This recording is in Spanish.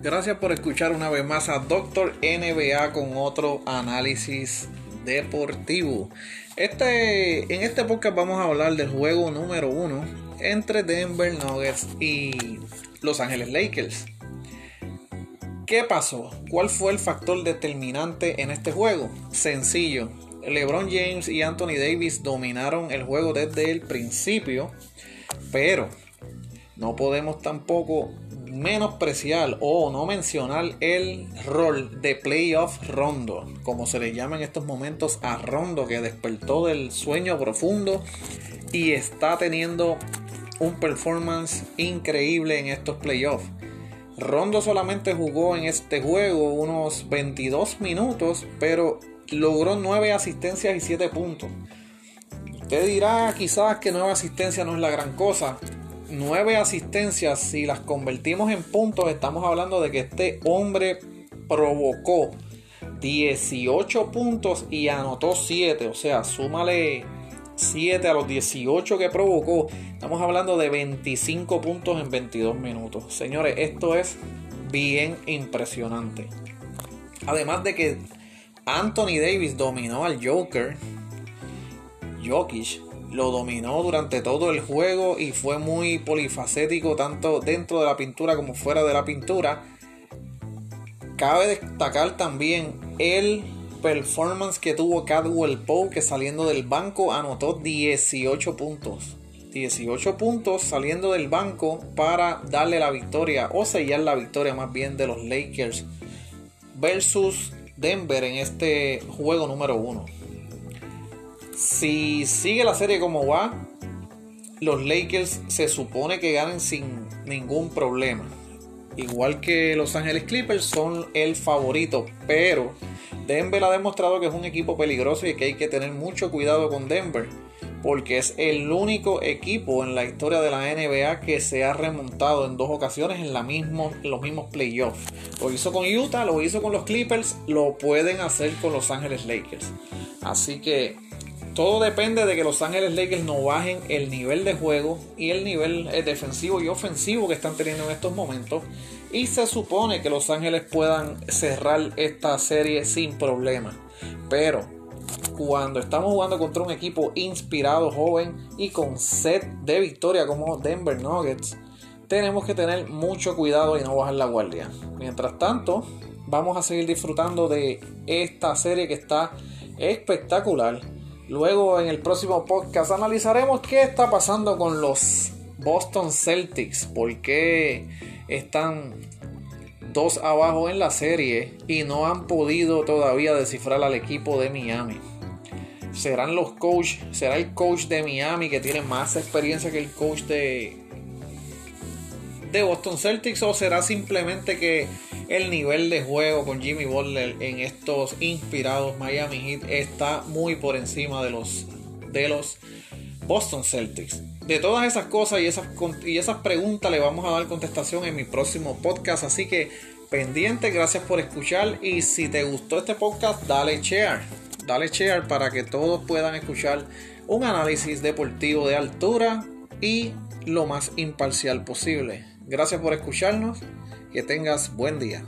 Gracias por escuchar una vez más a Doctor NBA con otro análisis deportivo. Este, en este podcast vamos a hablar del juego número uno entre Denver Nuggets y Los Ángeles Lakers. ¿Qué pasó? ¿Cuál fue el factor determinante en este juego? Sencillo. LeBron James y Anthony Davis dominaron el juego desde el principio, pero no podemos tampoco menospreciar o no mencionar el rol de playoff Rondo, como se le llama en estos momentos a Rondo, que despertó del sueño profundo y está teniendo un performance increíble en estos playoffs. Rondo solamente jugó en este juego unos 22 minutos, pero logró 9 asistencias y 7 puntos. Usted dirá quizás que 9 asistencias no es la gran cosa. 9 asistencias, si las convertimos en puntos, estamos hablando de que este hombre provocó 18 puntos y anotó 7. O sea, súmale 7 a los 18 que provocó. Estamos hablando de 25 puntos en 22 minutos. Señores, esto es bien impresionante. Además de que Anthony Davis dominó al Joker. Jokic lo dominó durante todo el juego y fue muy polifacético tanto dentro de la pintura como fuera de la pintura. Cabe destacar también el performance que tuvo Cadwell Poe que saliendo del banco anotó 18 puntos. 18 puntos saliendo del banco para darle la victoria o sellar la victoria más bien de los Lakers versus Denver en este juego número 1. Si sigue la serie como va, los Lakers se supone que ganen sin ningún problema. Igual que Los Ángeles Clippers son el favorito, pero Denver ha demostrado que es un equipo peligroso y que hay que tener mucho cuidado con Denver, porque es el único equipo en la historia de la NBA que se ha remontado en dos ocasiones en, mismo, los mismos playoffs. Lo hizo con Utah, lo hizo con los Clippers, lo pueden hacer con Los Ángeles Lakers. Así que todo depende de que Los Ángeles Lakers no bajen el nivel de juego y el nivel eh, defensivo y ofensivo que están teniendo en estos momentos y se supone que Los Ángeles puedan cerrar esta serie sin problema. Pero cuando estamos jugando contra un equipo inspirado, joven y con sed de victoria como Denver Nuggets, tenemos que tener mucho cuidado y no bajar la guardia. Mientras tanto, vamos a seguir disfrutando de esta serie que está espectacular. Luego en el próximo podcast analizaremos qué está pasando con los Boston Celtics, por qué están dos abajo en la serie y no han podido todavía descifrar al equipo de Miami. ¿Serán los coach, será el coach de Miami que tiene más experiencia que el coach de, de Boston Celtics o será simplemente que el nivel de juego con Jimmy Butler en estos inspirados Miami Heat está muy por encima de los de los Boston Celtics? de todas esas cosas y esas, y esas preguntas le vamos a dar contestación en mi próximo podcast. Así que pendiente, gracias por escuchar. Y si te gustó este podcast, dale share. Dale share para que todos puedan escuchar un análisis deportivo de altura y lo más imparcial posible. Gracias por escucharnos. Que tengas buen día.